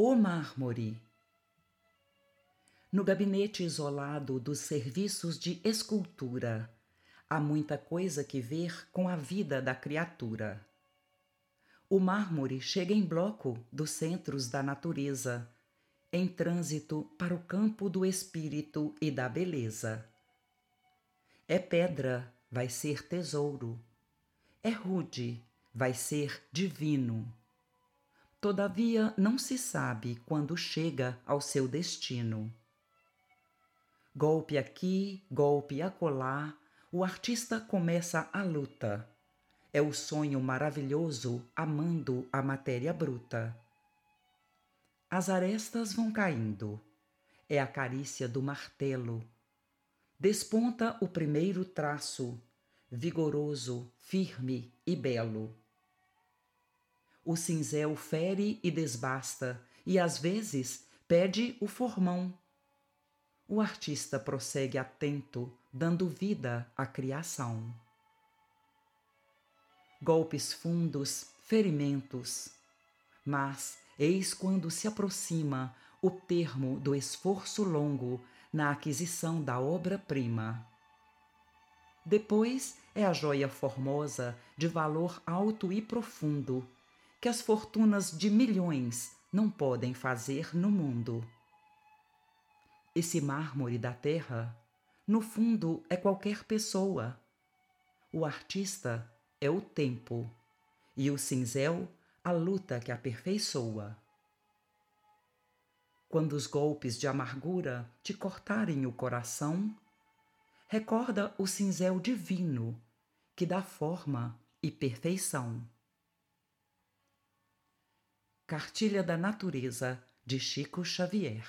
O mármore. No gabinete isolado dos serviços de escultura, há muita coisa que ver com a vida da criatura. O mármore chega em bloco dos centros da natureza, em trânsito para o campo do espírito e da beleza. É pedra, vai ser tesouro. É rude, vai ser divino. Todavia não se sabe quando chega ao seu destino. Golpe aqui, golpe acolá, o artista começa a luta. É o sonho maravilhoso amando a matéria bruta. As arestas vão caindo. É a carícia do martelo. Desponta o primeiro traço, vigoroso, firme e belo. O cinzel fere e desbasta, e às vezes pede o formão o artista prossegue atento, dando vida à criação. Golpes fundos, ferimentos. Mas, eis quando se aproxima o termo do esforço longo na aquisição da obra-prima. Depois é a joia formosa de valor alto e profundo, que as fortunas de milhões não podem fazer no mundo. Esse mármore da terra, no fundo, é qualquer pessoa. O artista é o tempo e o cinzel a luta que aperfeiçoa. Quando os golpes de amargura te cortarem o coração, recorda o cinzel divino que dá forma e perfeição. Cartilha da Natureza de Chico Xavier